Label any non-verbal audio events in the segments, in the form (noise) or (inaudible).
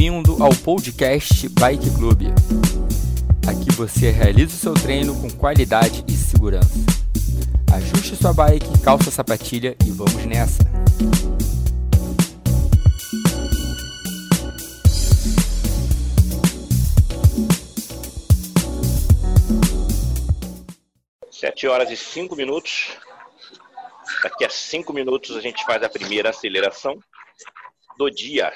Bem-vindo ao podcast Bike Club. Aqui você realiza o seu treino com qualidade e segurança. Ajuste sua bike, calça a sapatilha e vamos nessa! Sete horas e cinco minutos. Daqui a cinco minutos a gente faz a primeira aceleração do dia.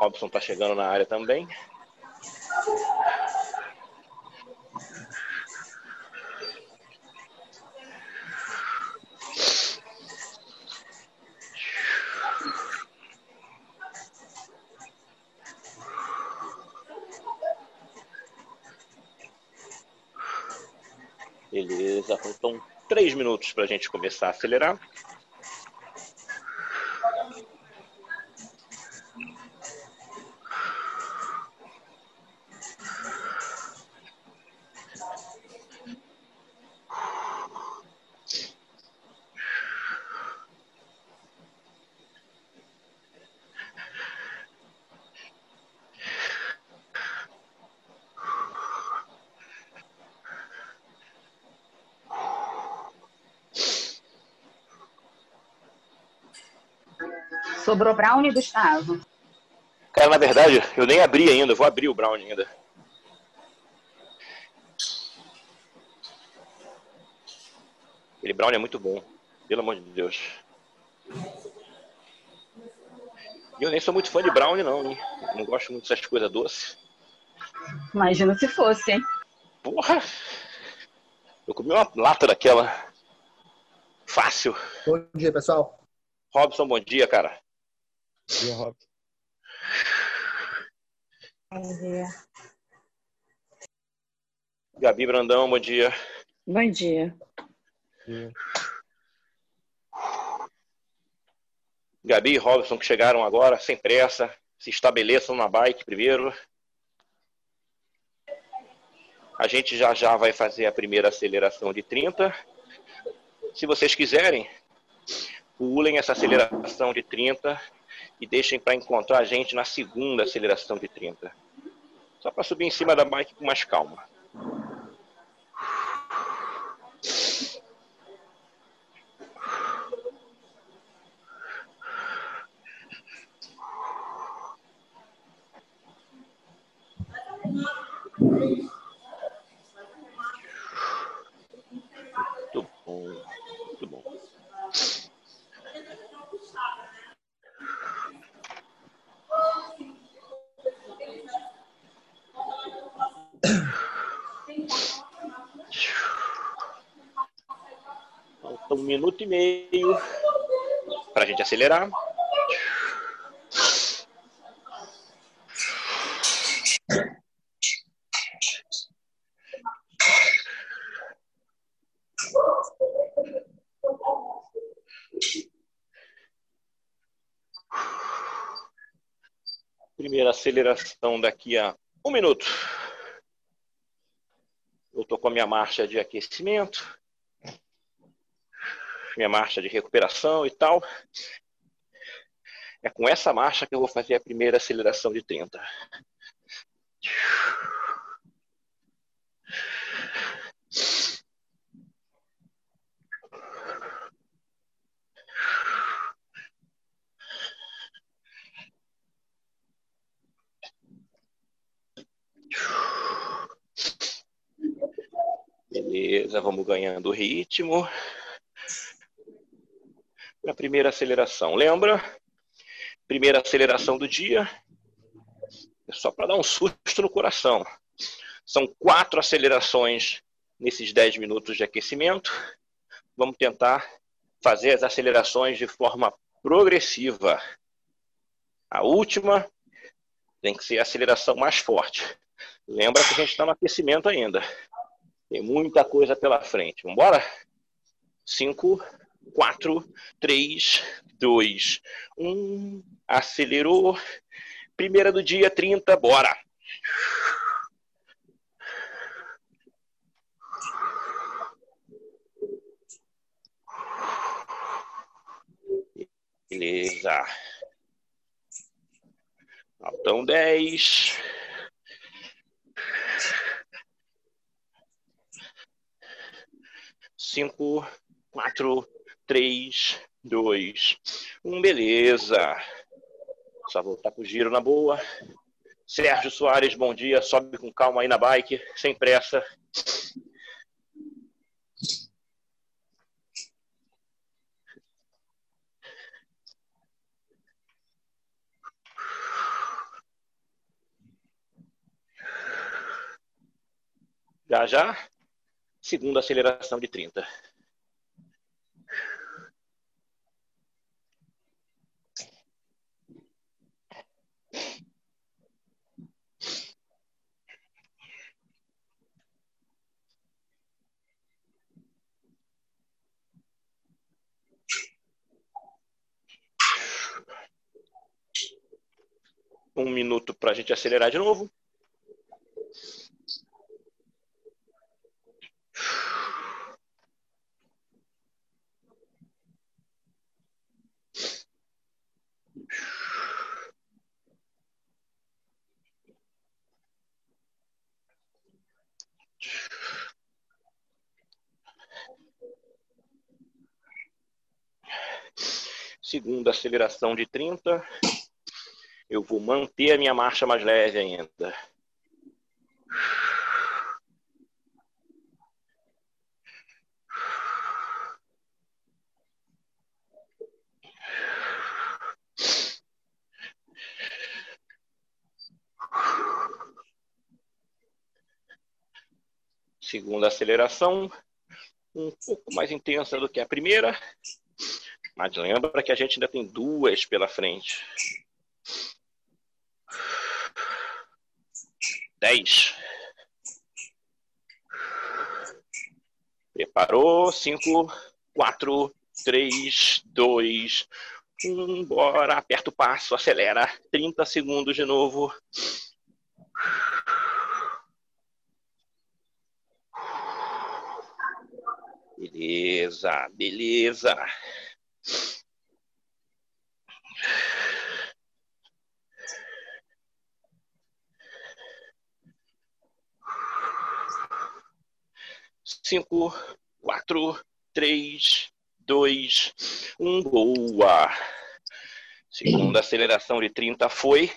Robson está chegando na área também. Beleza, faltam três minutos para a gente começar a acelerar. Sobrou brownie, Gustavo? Cara, na verdade, eu nem abri ainda, eu vou abrir o brownie ainda. Aquele brownie é muito bom, pelo amor de Deus. E eu nem sou muito fã de brownie, não, hein? Não gosto muito dessas coisas doces. Imagina se fosse, hein? Porra! Eu comi uma lata daquela. Fácil. Bom dia, pessoal. Robson, bom dia, cara. Bom dia, Rob. Bom dia. Gabi Brandão, bom dia. Bom dia. Dia. Gabi e Robson que chegaram agora, sem pressa, se estabeleçam na bike primeiro. A gente já já vai fazer a primeira aceleração de 30. Se vocês quiserem, pulem essa aceleração de 30 e deixem para encontrar a gente na segunda aceleração de 30. Só para subir em cima da bike com mais calma. Muito bom, muito bom. Falta um minuto e meio para a gente acelerar. Primeira aceleração daqui a um minuto. Eu estou com a minha marcha de aquecimento, minha marcha de recuperação e tal. É com essa marcha que eu vou fazer a primeira aceleração de 30. Beleza, vamos ganhando ritmo. Na primeira aceleração, lembra? Primeira aceleração do dia. É só para dar um susto no coração. São quatro acelerações nesses 10 minutos de aquecimento. Vamos tentar fazer as acelerações de forma progressiva. A última tem que ser a aceleração mais forte. Lembra que a gente está no aquecimento ainda. Tem muita coisa pela frente. Vamos embora? 5, 4, 3, 2, 1. Acelerou. Primeira do dia, 30, bora. Beleza. Faltam 10. Cinco, quatro, três, dois, um. Beleza. Só voltar pro giro na boa. Sérgio Soares, bom dia. Sobe com calma aí na bike, sem pressa. Já já, segunda aceleração de 30. Um minuto para a gente acelerar de novo. Segunda aceleração de 30. Eu vou manter a minha marcha mais leve ainda. Segunda aceleração, um pouco mais intensa do que a primeira, mas lembra que a gente ainda tem duas pela frente. Dez. Preparou? Cinco, quatro, três, dois, um. Bora. Aperta o passo, acelera. 30 segundos de novo. Beleza, beleza. Cinco, quatro, três, dois, um. Boa. Segunda aceleração de 30 foi.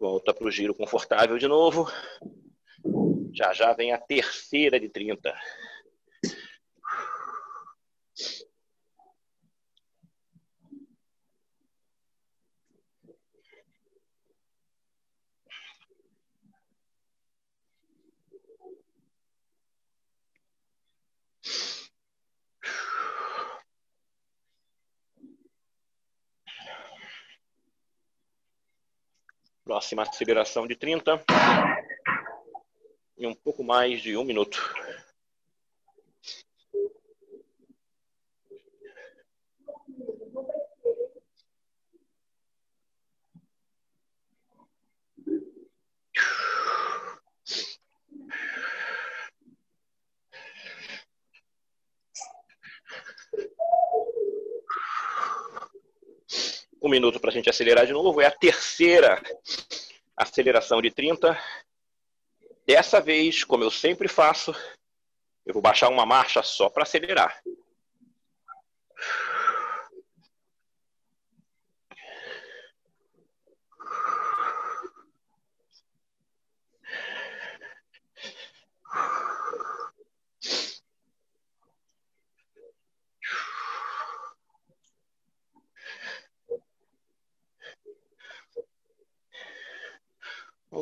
Volta para o giro confortável de novo. Já já vem a terceira de 30. Próxima aceleração de 30. Em um pouco mais de um minuto. Um minuto para a gente acelerar de novo. É a terceira aceleração de 30. Dessa vez, como eu sempre faço, eu vou baixar uma marcha só para acelerar.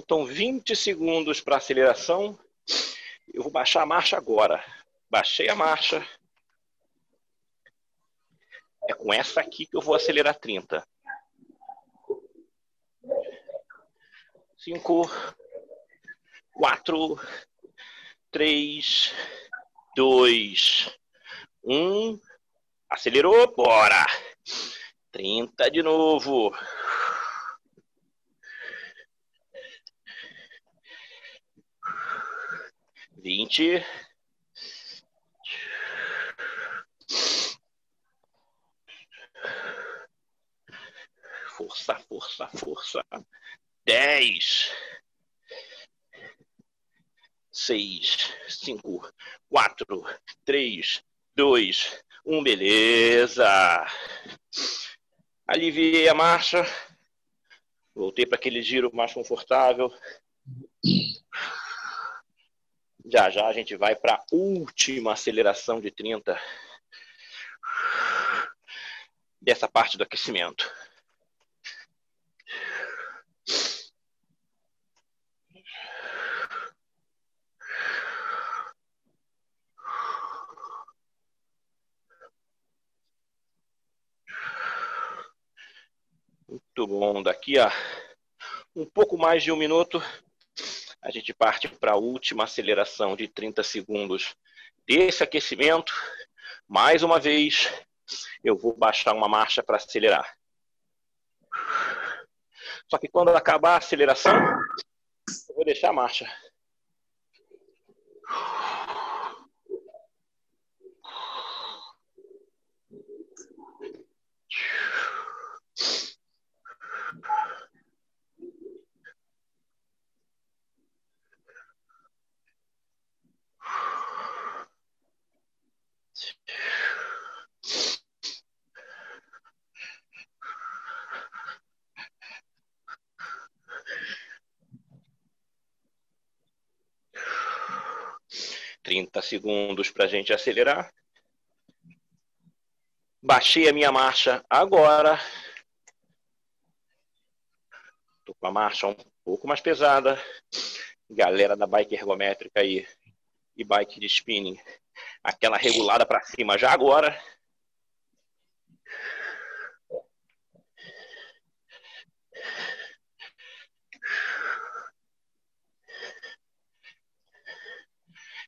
Faltam 20 segundos para aceleração. Eu vou baixar a marcha agora. Baixei a marcha. É com essa aqui que eu vou acelerar 30. 5, quatro, três, dois, um. Acelerou, bora! 30 de novo. Vinte. Força, força, força. Dez. Seis, cinco, quatro, três, dois, um. Beleza. Aliviei a marcha. Voltei para aquele giro mais confortável. Já já a gente vai para a última aceleração de 30 dessa parte do aquecimento. Muito bom. Daqui a um pouco mais de um minuto, a gente parte para a última aceleração de 30 segundos desse aquecimento. Mais uma vez, eu vou baixar uma marcha para acelerar. Só que quando acabar a aceleração, eu vou deixar a marcha. Trinta segundos para a gente acelerar. Baixei a minha marcha agora. Estou com a marcha um pouco mais pesada. Galera da bike ergométrica aí e bike de spinning, aquela regulada para cima já agora.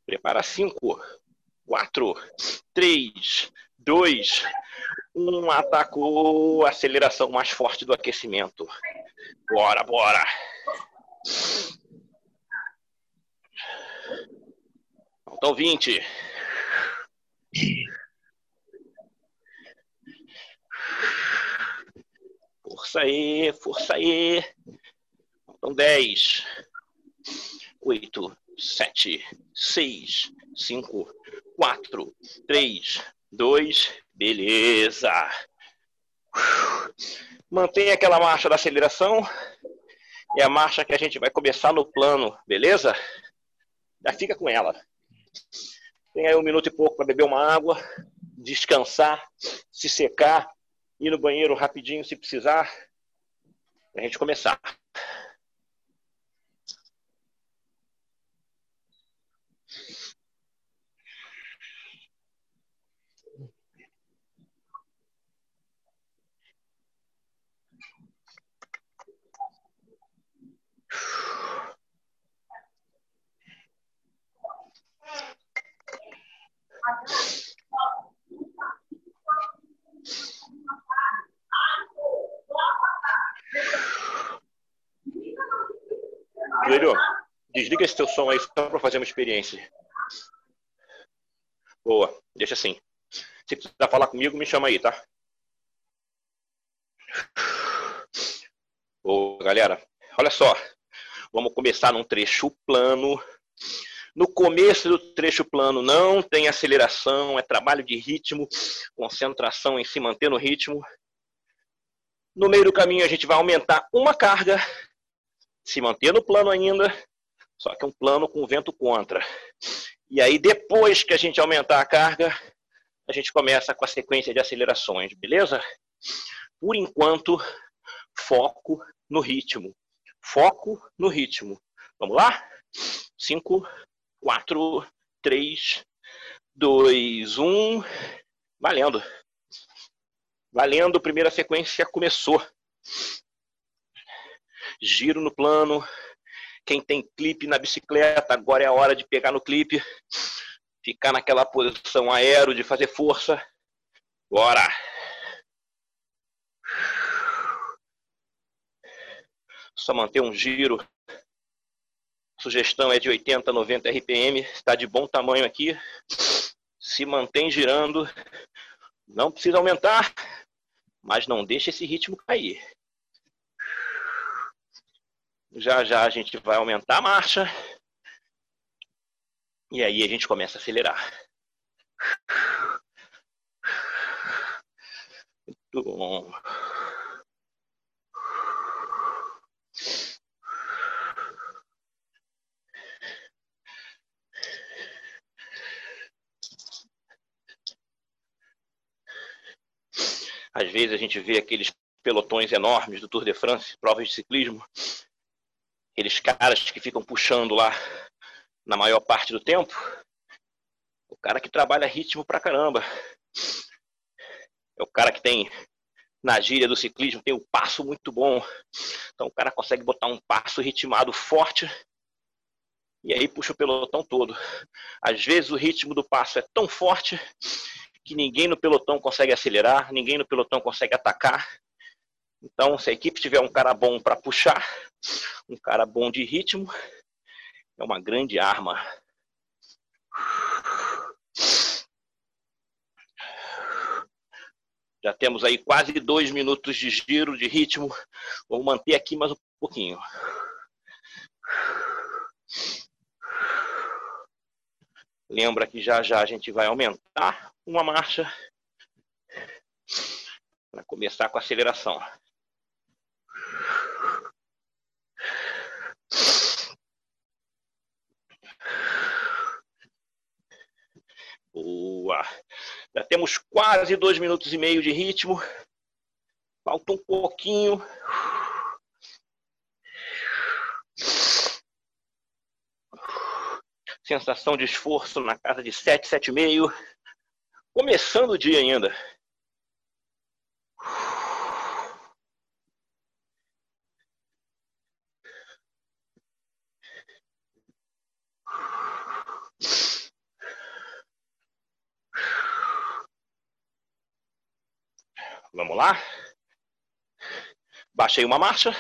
Prepara cinco, quatro, três, dois, um. Atacou. Aceleração mais forte do aquecimento. Bora, bora. Então, 20. Força aí, força aí. Então, 10. 8, 7, 6, 5, 4, 3, 2. Beleza. Mantenha aquela marcha da aceleração. É a marcha que a gente vai começar no plano, beleza? Já fica com ela. Tem aí um minuto e pouco para beber uma água, descansar, se secar, ir no banheiro rapidinho se precisar, para a gente começar. Joelho, desliga esse teu som aí só para fazer uma experiência. Boa, deixa assim. Se precisar falar comigo, me chama aí, tá? Boa, galera. Olha só. Vamos começar num trecho plano. No começo do trecho plano não tem aceleração, é trabalho de ritmo, concentração em se manter no ritmo. No meio do caminho a gente vai aumentar uma carga se manter no plano ainda, só que um plano com vento contra. E aí, depois que a gente aumentar a carga, a gente começa com a sequência de acelerações, beleza? Por enquanto, foco no ritmo. Foco no ritmo. Vamos lá? 5, 4, 3, 2, 1. Valendo. Valendo, primeira sequência começou giro no plano, Quem tem clipe na bicicleta, agora é a hora de pegar no clipe, ficar naquela posição aero de fazer força. Bora! Só manter um giro. Sugestão é de 80 a 90 RPM, está de bom tamanho aqui. Se mantém girando. Não precisa aumentar, mas não deixa esse ritmo cair. Já já a gente vai aumentar a marcha. E aí a gente começa a acelerar. Muito bom. Às vezes a gente vê aqueles pelotões enormes do Tour de France, provas de ciclismo, aqueles caras que ficam puxando lá na maior parte do tempo. O cara que trabalha ritmo pra caramba. É o cara que tem, na gíria do ciclismo, tem o um passo muito bom. Então o cara consegue botar um passo ritmado forte e aí puxa o pelotão todo. Às vezes o ritmo do passo é tão forte que ninguém no pelotão consegue acelerar, ninguém no pelotão consegue atacar. Então, se a equipe tiver um cara bom para puxar, um cara bom de ritmo, é uma grande arma. Já temos aí quase dois minutos de giro de ritmo. Vamos manter aqui mais um pouquinho. Lembra que já já a gente vai aumentar uma marcha para começar com a aceleração. Boa. Já temos quase dois minutos e meio de ritmo. Falta um pouquinho. Sensação de esforço na casa de 7, 7,5. Começando o dia ainda. Vamos lá. Baixei uma marcha.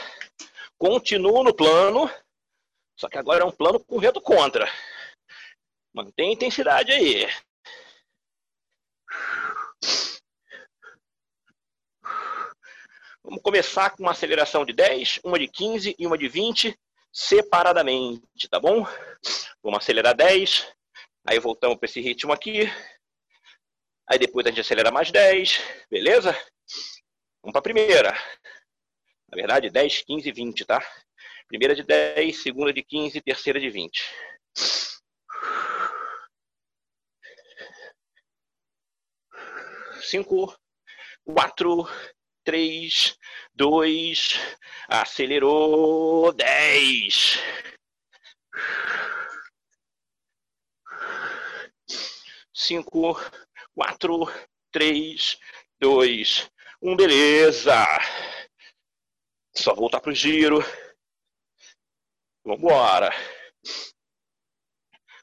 Continuo no plano. Só que agora é um plano com vento contra. Mantém a intensidade aí. Vamos começar com uma aceleração de 10, uma de 15 e uma de 20, separadamente, tá bom? Vamos acelerar 10, aí voltamos para esse ritmo aqui. Aí depois a gente acelera mais 10, beleza? Vamos para a primeira. Na verdade, 10, 15 e 20, tá? Primeira de 10, segunda de 15, terceira de 20. Cinco, quatro, três, dois, acelerou, dez. Cinco, quatro, três, dois, um, beleza. Só voltar pro giro. Vambora.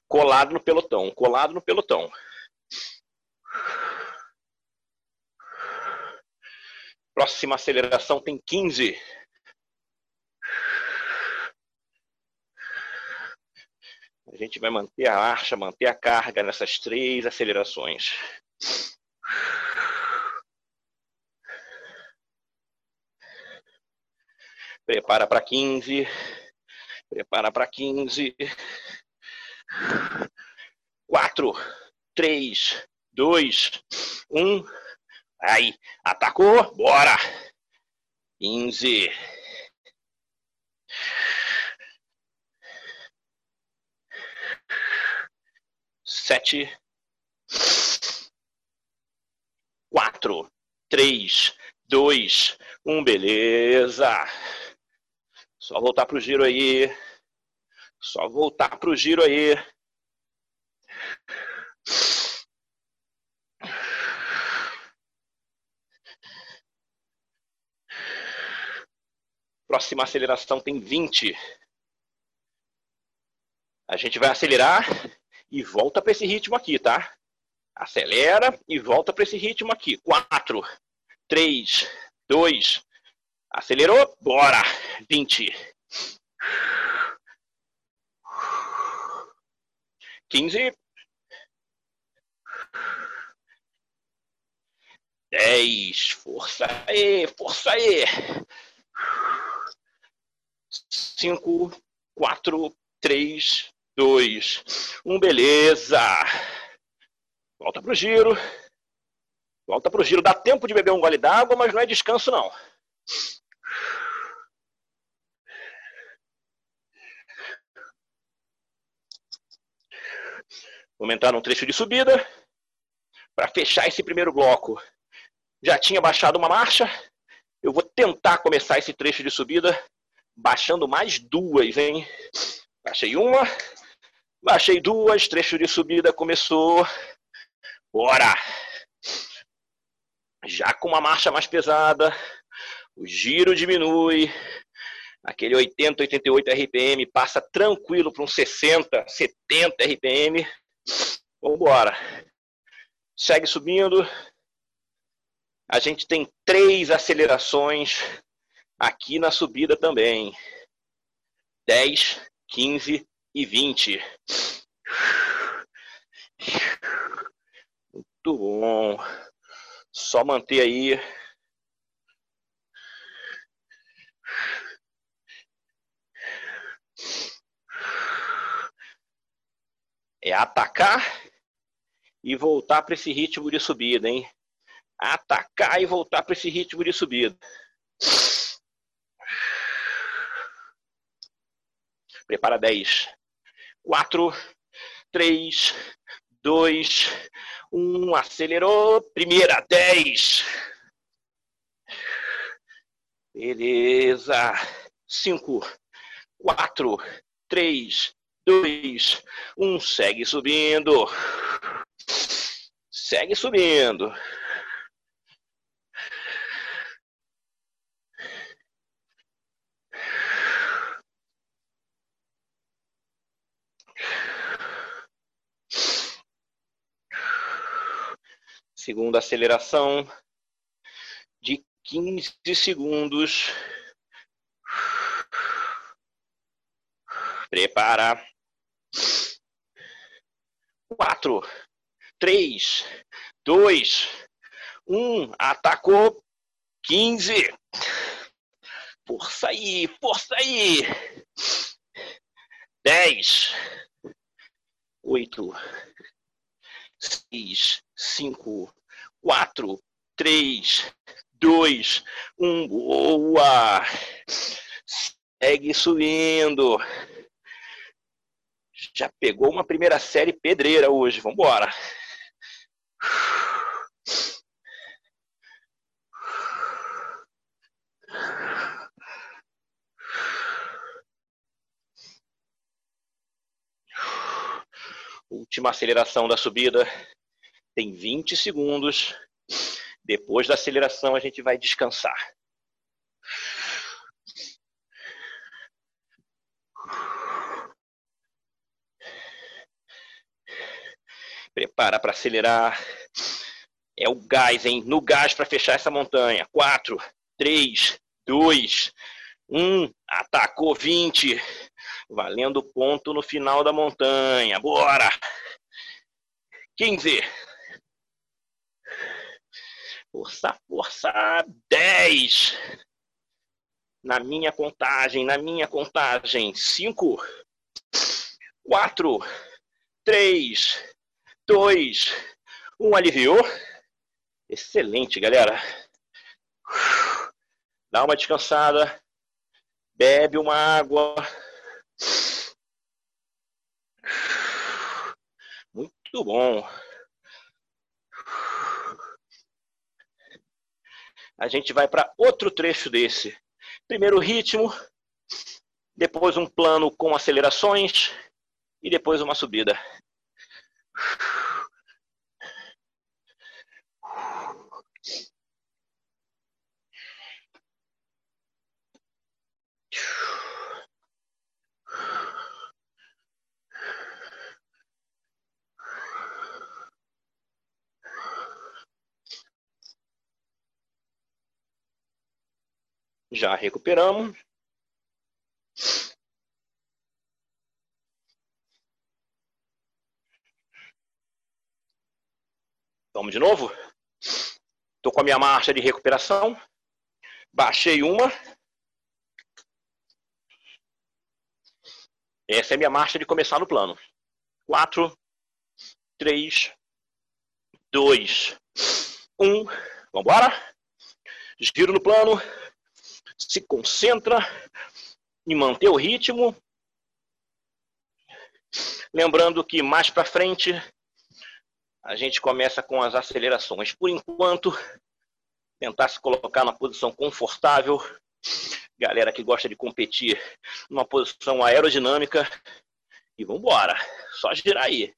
Colado no pelotão, colado no pelotão. Próxima aceleração tem 15. A gente vai manter a marcha, manter a carga nessas três acelerações. Prepara para 15. Prepara para 15. 4, 3, 2, 1. Aí, atacou, bora. 15. Sete. Quatro. Três. Dois. Um, beleza. Só voltar pro giro aí. Só voltar pro giro aí. Próxima aceleração tem 20. A gente vai acelerar e volta para esse ritmo aqui, tá? Acelera e volta para esse ritmo aqui. 4, 3, 2, acelerou, bora! 20. 15. 10. Força aí, força aí. 5, 4, 3, 2, 1. Beleza. Volta pro giro. Volta pro giro. Dá tempo de beber um gole d'água, mas não é descanso, não. Vamos entrar num trecho de subida para fechar esse primeiro bloco. Já tinha baixado uma marcha. Eu vou tentar começar esse trecho de subida baixando mais duas, hein? Baixei uma, baixei duas, trecho de subida começou. Bora! Já com uma marcha mais pesada, o giro diminui, aquele 80, 88 RPM passa tranquilo para uns 60, 70 RPM. Vamos embora. Segue subindo. A gente tem três acelerações aqui na subida também. 10, 15 e 20. Muito bom. Só manter aí. É atacar e voltar para esse ritmo de subida, hein? Atacar e voltar para esse ritmo de subida. Prepara 10. 4, 3, 2, 1. Acelerou. Primeira, 10. Beleza. 5, 4, 3, 2, 1. Segue subindo. Segue subindo. Segunda aceleração de 15 segundos. Prepara. Quatro, três, dois, um. Atacou. 15. Força aí, força aí. 10, 8, 6, 5, 4, 3, 2, 1. Boa! Segue subindo. Já pegou uma primeira série pedreira hoje. Vamos embora. Última aceleração da subida. Tem 20 segundos. Depois da aceleração, a gente vai descansar. Prepara para acelerar. É o gás, hein? No gás para fechar essa montanha. 4, 3, 2, 1. Atacou 20. Valendo ponto no final da montanha. Bora! 15. Força, força. 10. Na minha contagem, na minha contagem. 5, 4, 3, 2, 1. Aliviou. Excelente, galera. Dá uma descansada. Bebe uma água. Muito bom. A gente vai para outro trecho desse. Primeiro ritmo, depois um plano com acelerações e depois uma subida. Já recuperamos. Vamos de novo? Estou com a minha marcha de recuperação. Baixei uma. Essa é a minha marcha de começar no plano. Quatro, três, dois, um. Vamos embora? Giro no plano. Se concentra em manter o ritmo. Lembrando que mais para frente a gente começa com as acelerações. Por enquanto, tentar se colocar na posição confortável. Galera que gosta de competir numa posição aerodinâmica. E vamos embora. Só girar aí.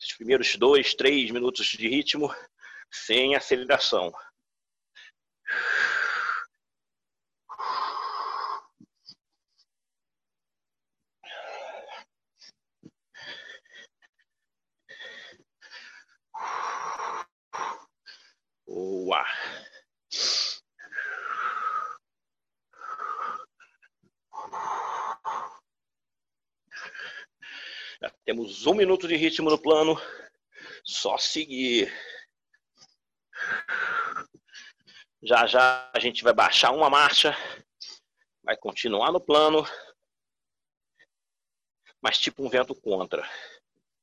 Os primeiros dois, três minutos de ritmo sem aceleração. Boa. Já temos um minuto de ritmo no plano. Só seguir. Já já a gente vai baixar uma marcha. Vai continuar no plano. Mas tipo um vento contra.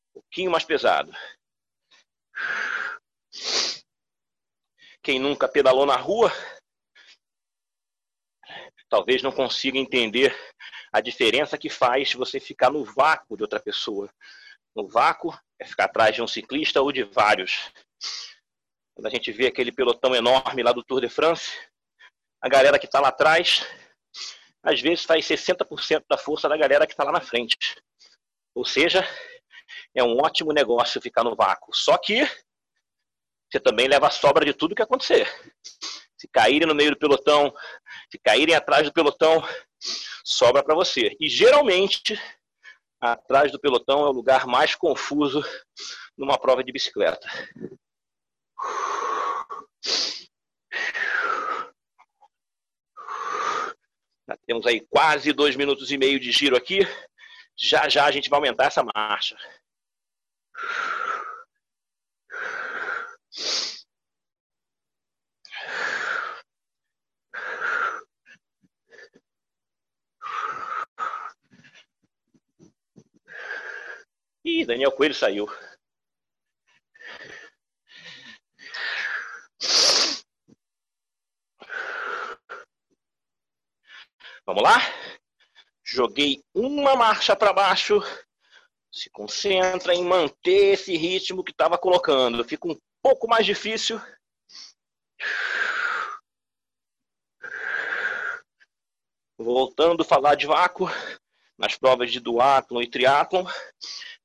Um pouquinho mais pesado. Quem nunca pedalou na rua, talvez não consiga entender a diferença que faz você ficar no vácuo de outra pessoa. No vácuo é ficar atrás de um ciclista ou de vários. Quando a gente vê aquele pelotão enorme lá do Tour de France, a galera que está lá atrás, às vezes faz 60% da força da galera que está lá na frente. Ou seja, é um ótimo negócio ficar no vácuo. Só que você também leva a sobra de tudo que acontecer. Se caírem no meio do pelotão, se caírem atrás do pelotão, sobra para você. E geralmente, atrás do pelotão é o lugar mais confuso numa prova de bicicleta. Já temos aí quase dois minutos e meio de giro aqui. Já já a gente vai aumentar essa marcha. Ih, Daniel Coelho saiu. Vamos lá? Joguei uma marcha para baixo. Se concentra em manter esse ritmo que estava colocando. Fica um pouco mais difícil. Voltando a falar de vácuo, nas provas de duatlon e triatlon,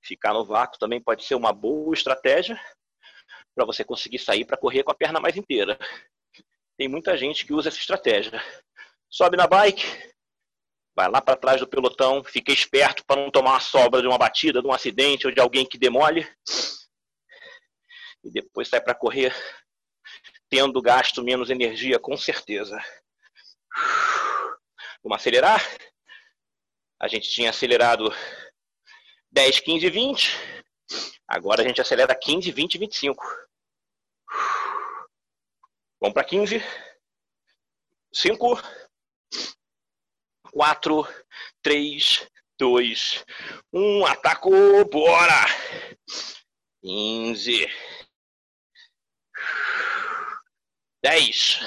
Ficar no vácuo também pode ser uma boa estratégia para você conseguir sair para correr com a perna mais inteira. Tem muita gente que usa essa estratégia. Sobe na bike, vai lá para trás do pelotão, fica esperto para não tomar uma sobra de uma batida, de um acidente ou de alguém que demole. E depois sai para correr tendo gasto menos energia, com certeza. Vamos acelerar? A gente tinha acelerado 10, 15, 20. Agora a gente acelera 15, 20 e 25. Vamos para 15. 5, 4, 3, 2, 1. Atacou, bora! 15. 10.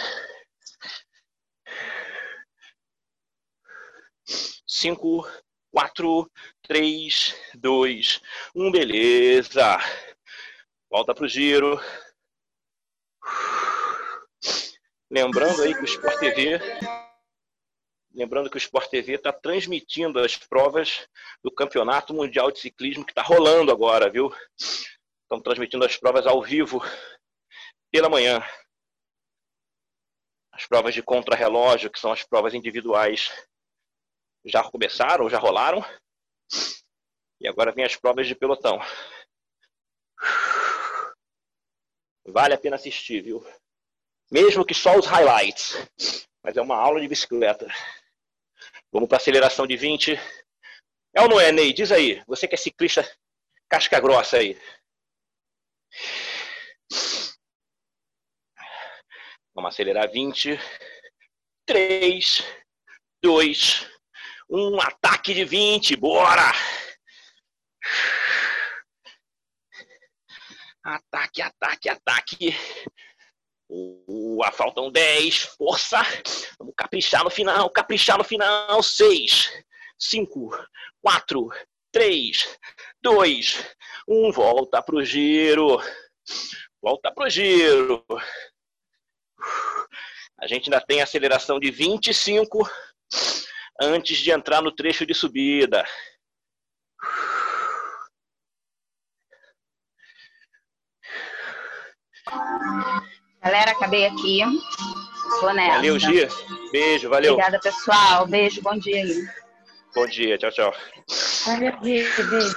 5, 4, 3, 2, 1, beleza. Volta para o giro. Lembrando aí que o Sport TV, lembrando que o Sport TV está transmitindo as provas do Campeonato Mundial de Ciclismo que está rolando agora, viu? Estão transmitindo as provas ao vivo pela manhã. As provas de contrarrelógio, que são as provas individuais, já começaram, já rolaram. E agora vem as provas de pelotão. Vale a pena assistir, viu? Mesmo que só os highlights. Mas é uma aula de bicicleta. Vamos para aceleração de 20. É ou não é, Ney? Diz aí. Você que é ciclista casca grossa aí. Vamos acelerar 20. 3, 2, 1. Ataque de 20. Bora! Ataque, ataque, ataque. Uh, faltam 10. Força. Vamos caprichar no final, caprichar no final. 6, 5, 4, 3, 2, 1. Volta pro giro. Volta pro giro. A gente ainda tem aceleração de 25 antes de entrar no trecho de subida. Galera, acabei aqui. Vou nessa. Valeu, Gia. Beijo, valeu. Obrigada, pessoal. Beijo, bom dia aí. Bom dia, tchau, tchau. Valeu, beijo.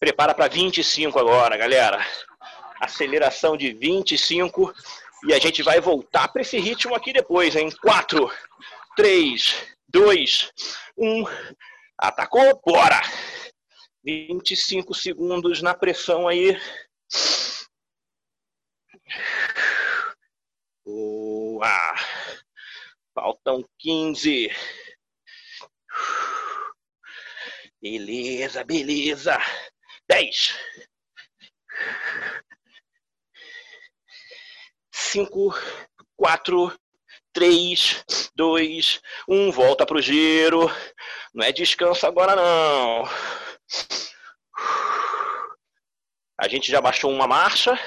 Prepara para 25 agora, galera. Aceleração de 25 e a gente vai voltar para esse ritmo aqui depois, em 4, 3, 2, 1. Atacou, bora! 25 segundos na pressão aí. Boa! Faltam 15. Beleza, beleza. 10. 5, 4, 3, 2, 1. Volta pro giro. Não é descanso agora, não. A gente já baixou uma marcha.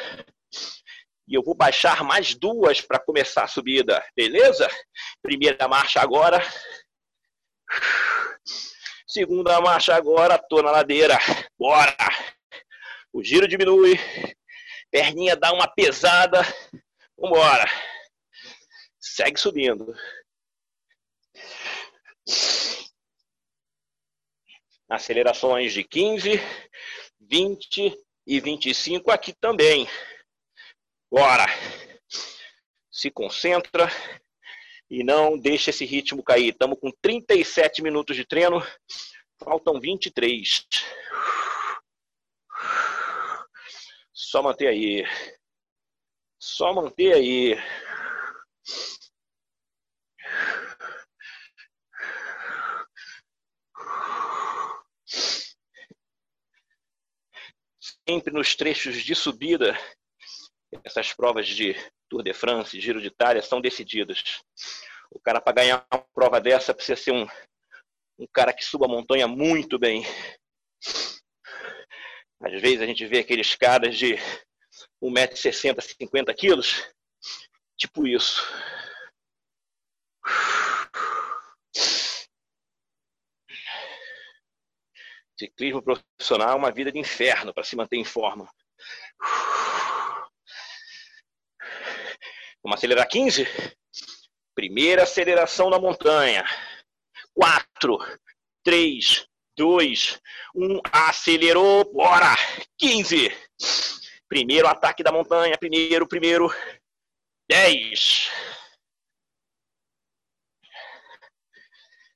E eu vou baixar mais duas para começar a subida, beleza? Primeira marcha agora. Segunda marcha agora, tô na ladeira. Bora! O giro diminui. Perninha dá uma pesada. Vambora. Segue subindo. Acelerações de 15, 20 e 25 aqui também. Bora! Se concentra e não deixa esse ritmo cair. Estamos com 37 minutos de treino, faltam 23. Só manter aí. Só manter aí. Sempre nos trechos de subida, essas provas de Tour de France, Giro de Itália, são decididas. O cara, para ganhar uma prova dessa, precisa ser um, um cara que suba a montanha muito bem. Às vezes a gente vê aqueles caras de 1,60m, 50 quilos, tipo isso. Ciclismo profissional é uma vida de inferno para se manter em forma. Vamos acelerar 15? Primeira aceleração na montanha. 4, 3, 2, 1. Acelerou, bora! 15. Primeiro ataque da montanha. Primeiro, primeiro. 10.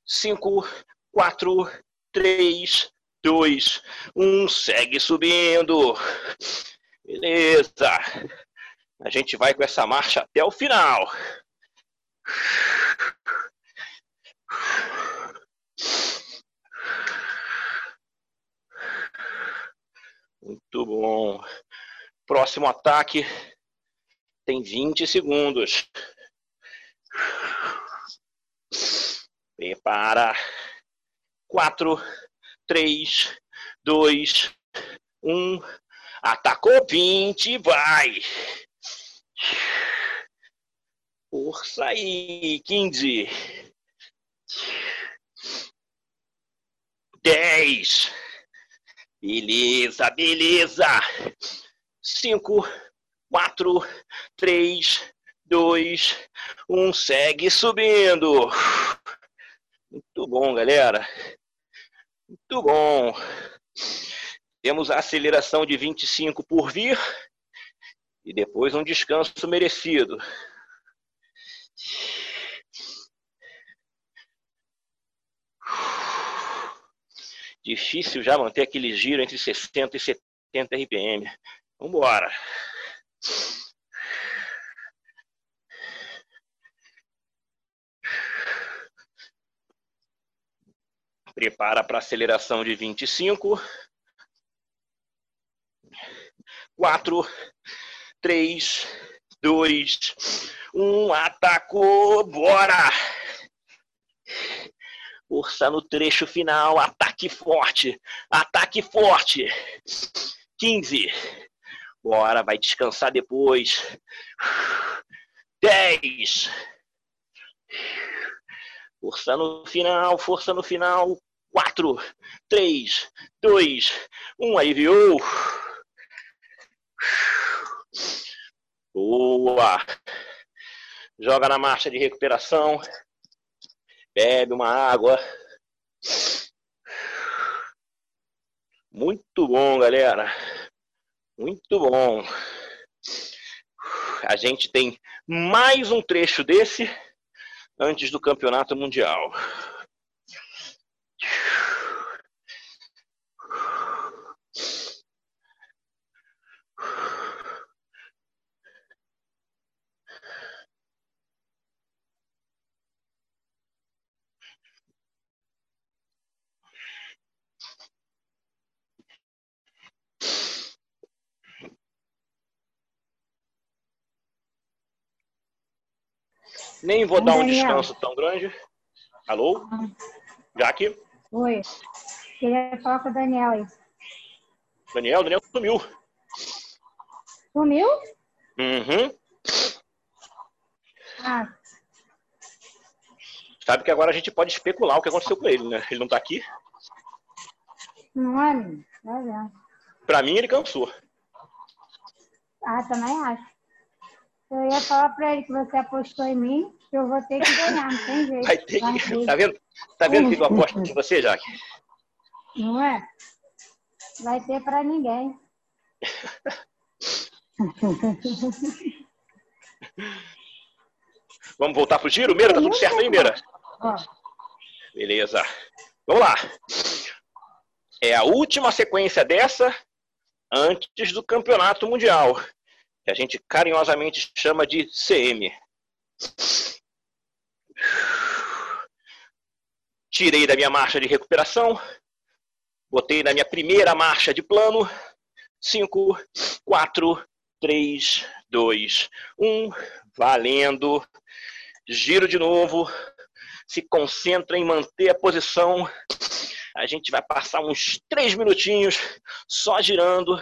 5, 4, 3, 2, 1. Segue subindo. Beleza. A gente vai com essa marcha até o final. Muito bom. Próximo ataque tem 20 segundos. Prepara. 4, 3, 2, 1. Atacou 20, vai. Força aí, 15. 10. Beleza, beleza. 5, 4, 3, 2, 1. Segue subindo. Muito bom, galera. Muito bom. Temos a aceleração de 25 por vir e depois um descanso merecido. Difícil já manter aquele giro entre 60 e 70 RPM. Vamos embora. Prepara para aceleração de 25. 4, 3, 2, 1. Atacou! Bora! Força no trecho final. Ataque forte. Ataque forte. 15. Bora, vai descansar depois. 10. Força no final, força no final. 4, 3, 2, 1. Aí, viu? Boa. Joga na marcha de recuperação. Bebe uma água. Muito bom, galera. Muito bom. A gente tem mais um trecho desse antes do campeonato mundial. Nem vou dar um descanso tão grande. Alô? Jaque? Oi. Queria falar com o Daniel aí. Daniel? Daniel sumiu. Sumiu? Uhum. Ah, Sabe que agora a gente pode especular o que aconteceu com ele, né? Ele não tá aqui. não é? Vai vendo. Pra mim, ele cansou. Ah, também acho. Eu ia falar pra ele que você apostou em mim, eu vou ter que ganhar, não tem jeito. Vai ter Vai que. ter. (laughs) Tá vendo? Tá vendo que eu aposto em você, Jaque? Não é? Vai ter pra ninguém. (laughs) Vamos voltar pro giro? Meira, tá tudo certo aí, Meira? Ó, Beleza. Vamos lá. É a última sequência dessa antes do campeonato mundial, que a gente carinhosamente chama de CM. Tirei da minha marcha de recuperação, botei na minha primeira marcha de plano. 5, 4, 3, 2, 1. Valendo. Giro de novo. Se concentra em manter a posição. A gente vai passar uns 3 minutinhos só girando,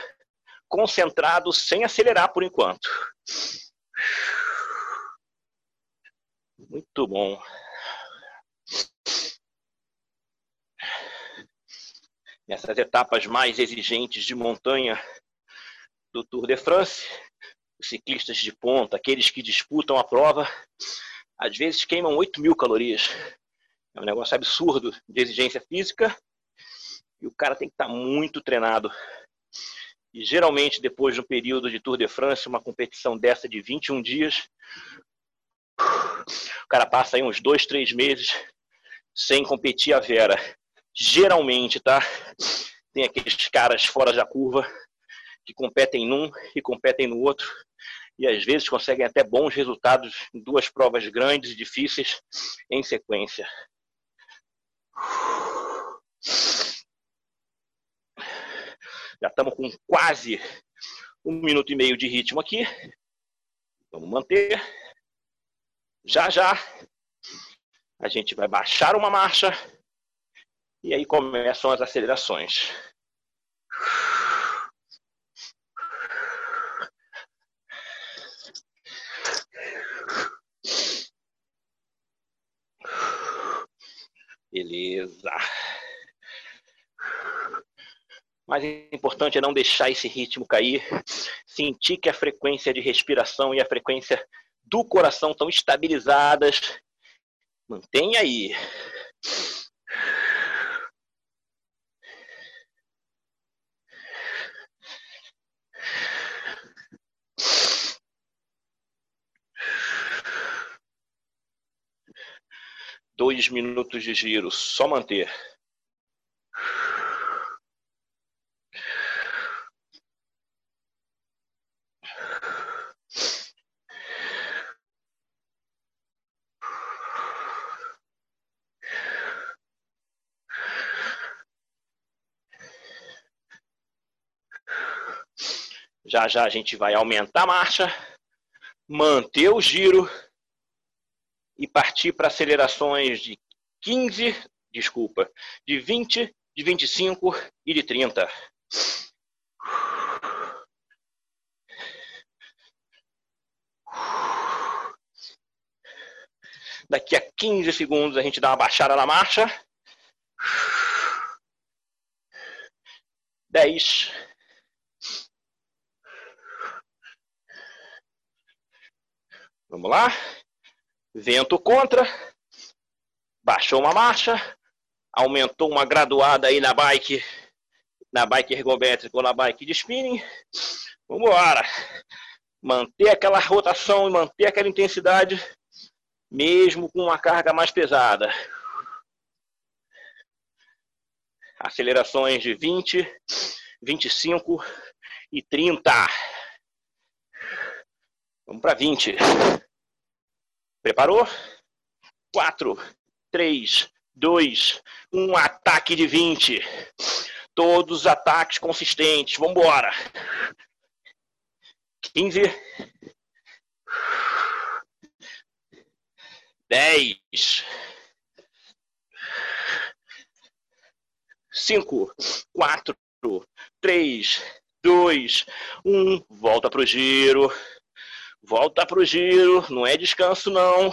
concentrado, sem acelerar por enquanto. Muito bom. Nessas etapas mais exigentes de montanha do Tour de France, os ciclistas de ponta, aqueles que disputam a prova, às vezes queimam 8 mil calorias. É um negócio absurdo de exigência física e o cara tem que estar muito treinado. E geralmente, depois de um período de Tour de France, uma competição dessa de 21 dias, o cara passa aí uns dois, três meses sem competir a vera. Geralmente, tá? Tem aqueles caras fora da curva que competem num e competem no outro e às vezes conseguem até bons resultados em duas provas grandes e difíceis em sequência. Já estamos com quase um minuto e meio de ritmo aqui. Vamos manter. Já já a gente vai baixar uma marcha e aí começam as acelerações. Beleza. Mais importante é não deixar esse ritmo cair, sentir que a frequência de respiração e a frequência do coração estão estabilizadas. Mantenha aí. Dois minutos de giro, só manter. Já já a gente vai aumentar a marcha, manter o giro e partir para acelerações de 15, desculpa, de 20, de 25 e de 30. Daqui a 15 segundos a gente dá uma baixada na marcha. 10. Vamos lá. Vento contra. Baixou uma marcha. Aumentou uma graduada aí na bike. Na bike ergométrica ou na bike de spinning. Vamos embora. Manter aquela rotação e manter aquela intensidade mesmo com uma carga mais pesada. Acelerações de 20, 25 e 30. Vamos para 20. Preparou? 4, 3, 2, 1. Ataque de 20. Todos os ataques consistentes. Vamos embora. 15. 10. 5, 4, 3, 2, 1. Volta pro giro. Volta pro giro. Não é descanso, não.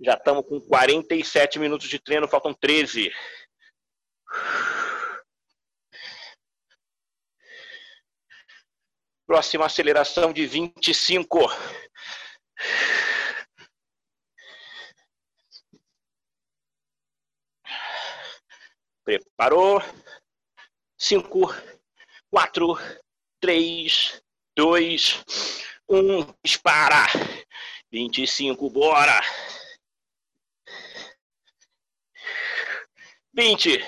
Já estamos com 47 minutos de treino, faltam 13. Próxima aceleração de 25. Preparou? Cinco, quatro, três, dois, um. Dispara. Vinte e cinco, bora. Vinte.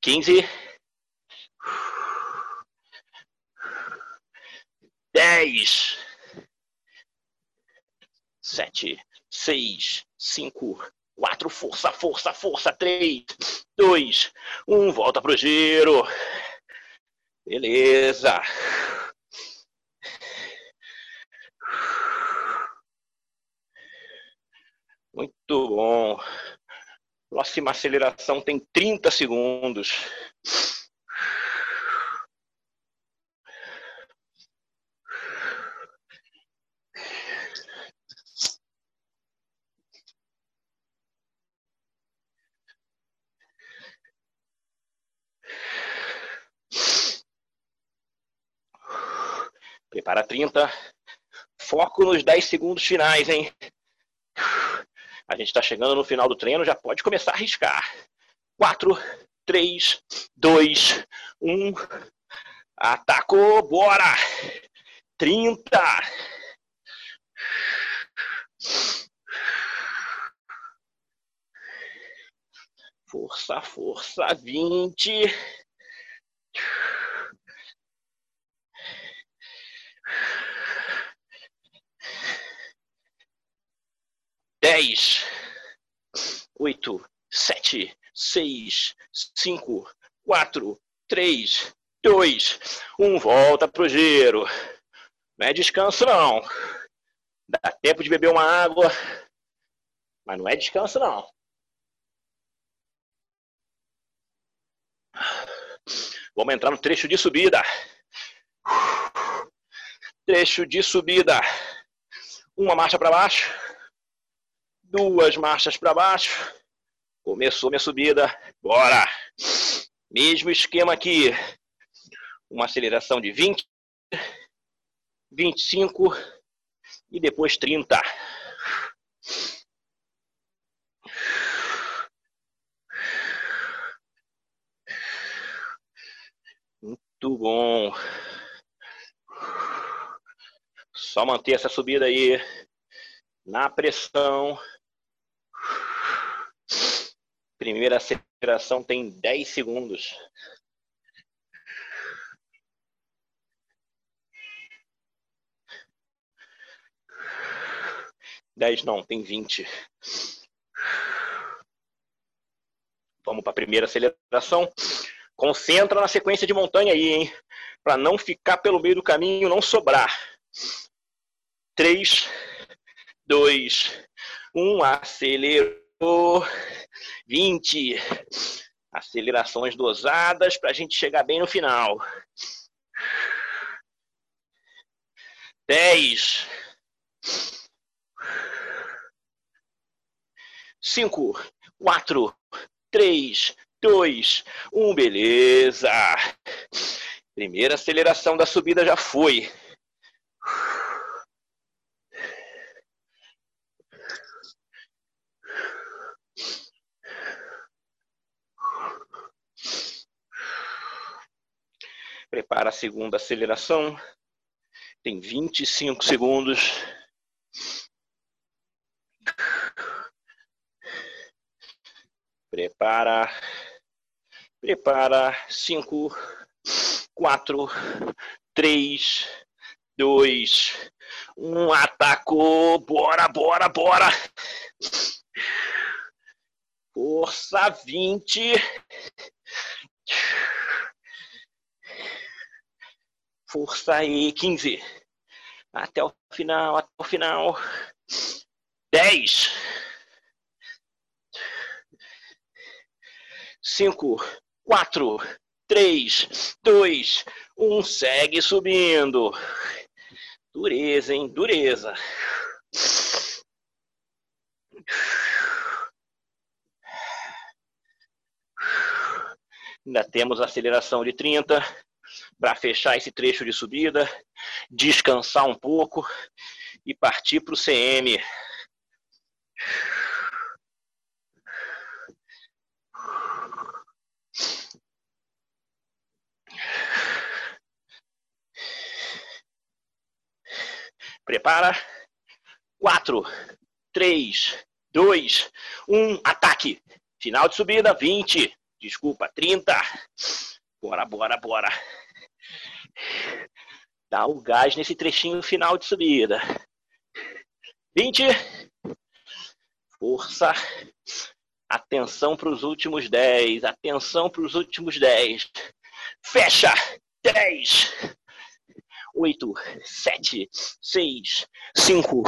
Quinze. Dez. Sete, seis, cinco, quatro, força, força, força, três, dois, um, volta pro giro. Beleza. Muito bom. Próxima aceleração tem 30 segundos. Prepara 30. Foco nos 10 segundos finais, hein? A gente está chegando no final do treino, já pode começar a arriscar. 4, 3, 2, 1. Atacou, bora! 30. Força, força, 20. Dez, oito, sete, seis, cinco, quatro, três, dois, um. Volta pro giro. Não é descanso, não. Dá tempo de beber uma água, mas não é descanso, não. Vamos entrar no trecho de subida. Trecho de subida. Uma marcha para baixo duas marchas para baixo. Começou minha subida. Bora! Mesmo esquema aqui. Uma aceleração de 20, 25 e depois 30. Muito bom. Só manter essa subida aí na pressão. Primeira aceleração tem 10 segundos. Dez não, tem 20. Vamos para a primeira aceleração. Concentra na sequência de montanha aí, hein? Para não ficar pelo meio do caminho, não sobrar. 3, 2, 1, acelerou. 20. Acelerações dosadas para a gente chegar bem no final. 10. 5, 4, 3, 2, 1, beleza. Primeira aceleração da subida já foi. Prepara a segunda aceleração. Tem 25 segundos. Prepara. Prepara. 5, 4, 3, 2, 1. Atacou. Bora, bora, bora. Força 20. Força aí, 15. Até o final, até o final. 10. 5, 4, 3, 2, 1. Segue subindo. Dureza, hein? Dureza. Ainda temos aceleração de 30 para fechar esse trecho de subida, descansar um pouco e partir para o CM. Prepara. 4, 3, 2, 1, ataque. Final de subida, 20. Desculpa, 30. Bora, bora, bora. Dá o gás nesse trechinho final de subida. 20. Força. Atenção para os últimos 10. Atenção para os últimos 10. Fecha. 10. 8, 7, 6, 5,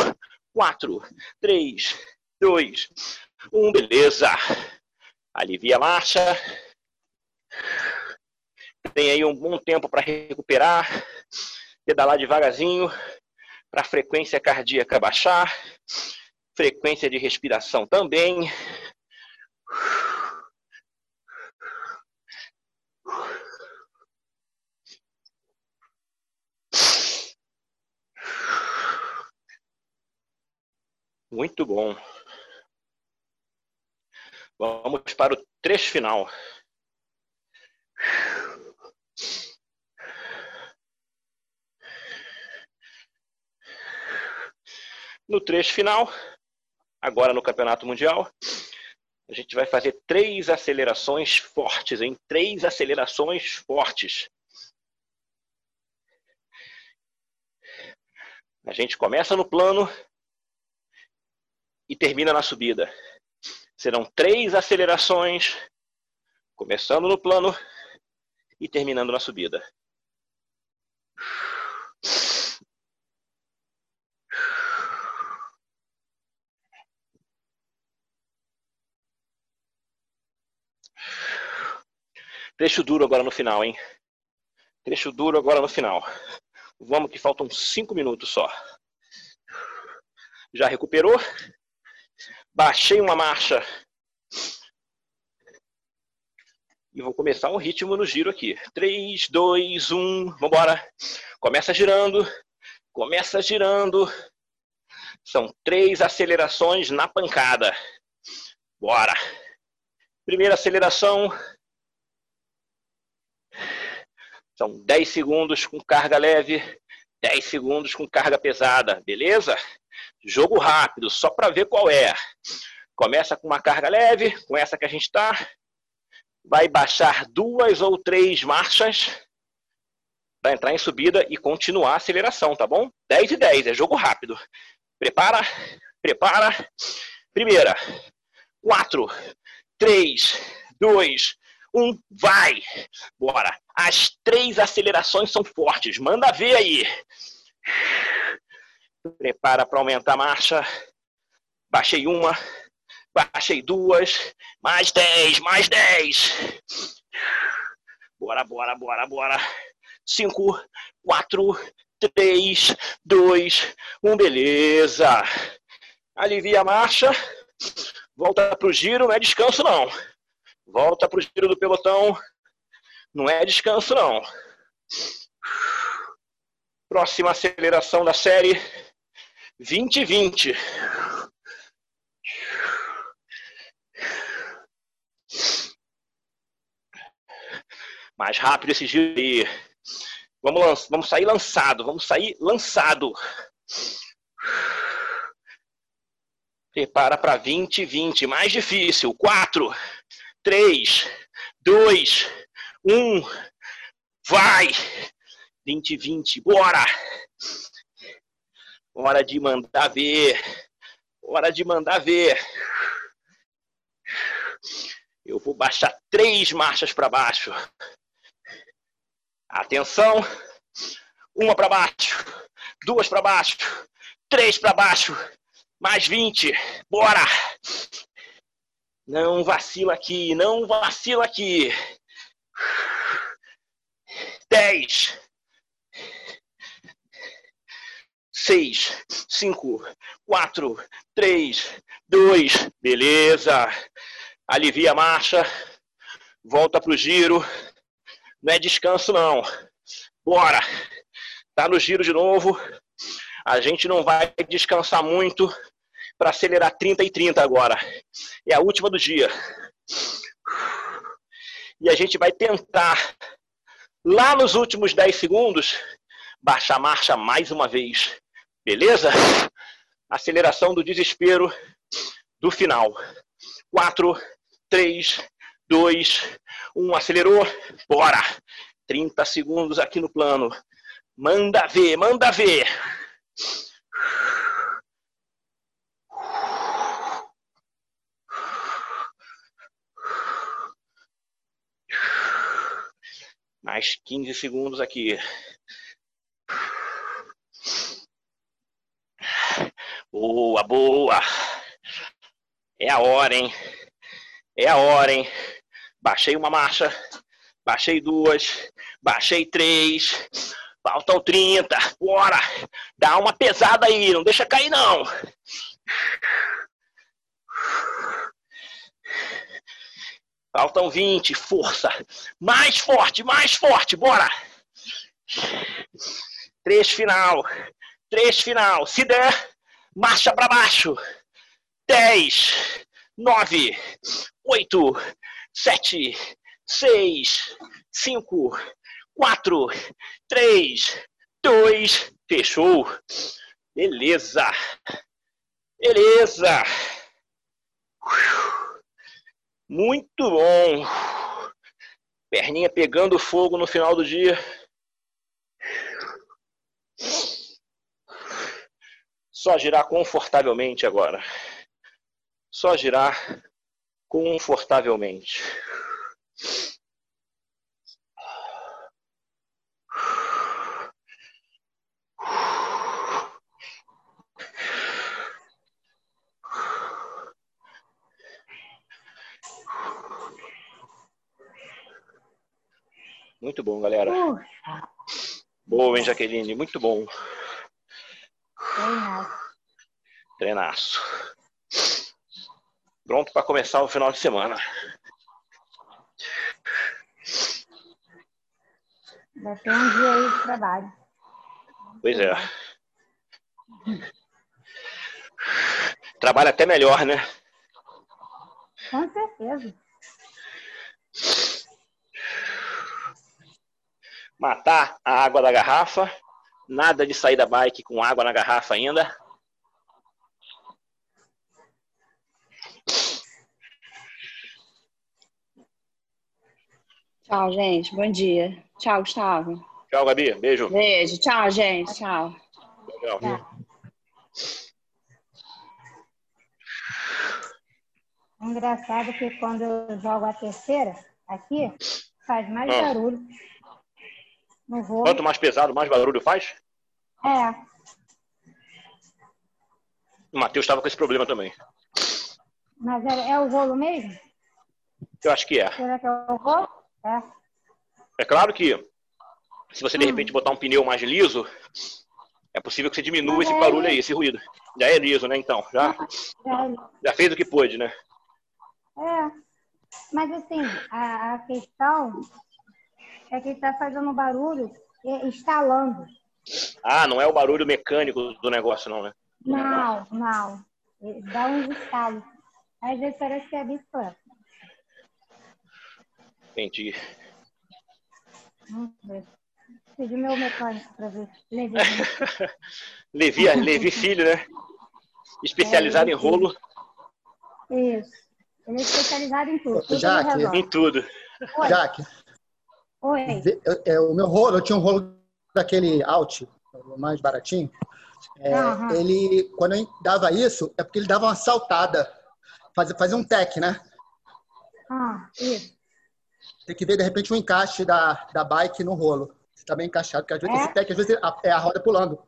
4, 3, 2, 1. Beleza. Alivia a marcha. Tem aí um bom tempo para recuperar. Pedalar devagarzinho para a frequência cardíaca baixar. Frequência de respiração também. Muito bom. Vamos para o trecho final. No trecho final, agora no Campeonato Mundial, a gente vai fazer três acelerações fortes, em três acelerações fortes. A gente começa no plano e termina na subida. Serão três acelerações, começando no plano e terminando na subida. Trecho duro agora no final, hein? Trecho duro agora no final. Vamos que faltam cinco minutos só. Já recuperou? Baixei uma marcha. E vou começar um ritmo no giro aqui. 3, 2, 1, vambora. Começa girando, começa girando. São três acelerações na pancada. Bora. Primeira aceleração. São 10 segundos com carga leve. 10 segundos com carga pesada, beleza? Jogo rápido, só para ver qual é. Começa com uma carga leve, com essa que a gente está. Vai baixar duas ou três marchas para entrar em subida e continuar a aceleração, tá bom? 10 e 10, é jogo rápido. Prepara, prepara. Primeira. 4, 3, 2, 1, vai! Bora! As três acelerações são fortes, manda ver aí. Prepara para aumentar a marcha. Baixei uma, baixei duas, mais 10, mais 10. Bora, bora, bora, bora. 5, 4, 3, 2, 1, beleza. Alivia a marcha. Volta para o giro, não é descanso não. Volta para o giro do pelotão. Não é descanso não. Próxima aceleração da série. 20 20. Mais rápido esse giro aí. Vamos, vamos sair lançado, vamos sair lançado. Prepara para 20, 20. Mais difícil. 4, 3, 2, 1. Vai! 20, 20. Bora! Hora de mandar ver. Hora de mandar ver. Eu vou baixar três marchas para baixo. Atenção. Uma para baixo, duas para baixo, três para baixo, mais 20. Bora! Não vacila aqui, não vacila aqui. 10. 6, 5, 4, 3, 2. Beleza. Alivia a marcha. Volta pro giro. Não é descanso, não. Bora. Tá no giro de novo. A gente não vai descansar muito para acelerar 30 e 30 agora. É a última do dia. E a gente vai tentar, lá nos últimos 10 segundos, baixar a marcha mais uma vez. Beleza? Aceleração do desespero do final. 4, 3, 2, 1. Acelerou. Bora! 30 segundos aqui no plano. Manda ver, manda ver. Mais 15 segundos aqui. Boa, boa. É a hora, hein? É a hora, hein? Baixei uma marcha, baixei duas, baixei três, faltam 30, bora! Dá uma pesada aí, não deixa cair não. Faltam 20, força. Mais forte, mais forte, bora. Três final. Três final. Se der, marcha para baixo. 10, 9, 8, 7, 6, 5, 4, 3, 2, fechou. Beleza. Beleza. Muito bom. Perninha pegando fogo no final do dia. Só girar confortavelmente agora. Só girar confortavelmente. Muito bom, galera. Puxa, Boa, hein, Jaqueline? Muito bom. treinaço. Treinaço. Pronto para começar o final de semana. Ainda tem um dia aí de trabalho. Pois é. Trabalha até melhor, né? Com certeza. Matar a água da garrafa Nada de sair da bike com água na garrafa ainda. Tchau, gente. Bom dia. Tchau, Gustavo. Tchau, Gabi. Beijo. Beijo. Tchau, gente. Tchau. Tchau. Tá. Engraçado que quando eu jogo a terceira aqui, faz mais Ah. barulho. No. Quanto mais pesado, mais barulho faz? É, O Matheus estava com esse problema também. mas é, é o rolo mesmo? Eu acho que é. Será que é o rolo? É. É claro que se você de Hum. repente botar um pneu mais liso, é possível que você diminua esse é barulho aí, esse ruído. Já é liso, né? Então, já, É, já fez o que pôde, né? É, mas assim, a, a questão é que ele está fazendo barulho e- instalando. Ah, não é o barulho mecânico do negócio, não, né? Não, não. Ele dá uns estalos. Às vezes parece que é bicicleta. Entendi. Vamos ver. Pedi meu mecânico para ver. Levei. (laughs) Levi, Levi Filho, né? Especializado É, em Levi rolo Isso. Ele é especializado em tudo. tudo Jaque. em tudo. Oi. Jaque, Oi. vê- eu- é, o meu rolo, eu tinha um rolo daquele Alt, o mais baratinho. É. Ele, quando eu dava isso, é porque ele dava uma saltada. Fazia, fazia um tech, né? Ah, isso. Tem que ver, de repente, o encaixe da, da bike no rolo. Se tá bem encaixado, porque às vezes É? esse tech, às vezes, a- é a roda pulando.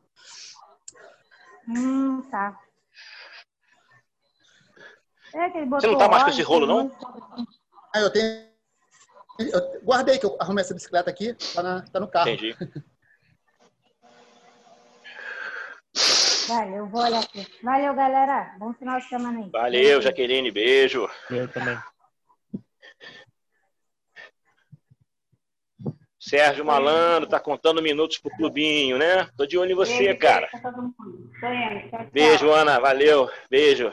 Hum, tá. É que ele Você não tá mais com esse rolo, não? Aí eu tenho. Eu guardei que eu arrumei essa bicicleta aqui, tá, na- tá no carro. Entendi. Valeu, vou olhar aqui. Valeu, galera. Bom final de semana aí. Valeu, Jaqueline, beijo. Eu também. Sérgio Malandro tá contando minutos pro clubinho, né? Tô de olho em você, cara. Beijo, Ana. Valeu. Beijo.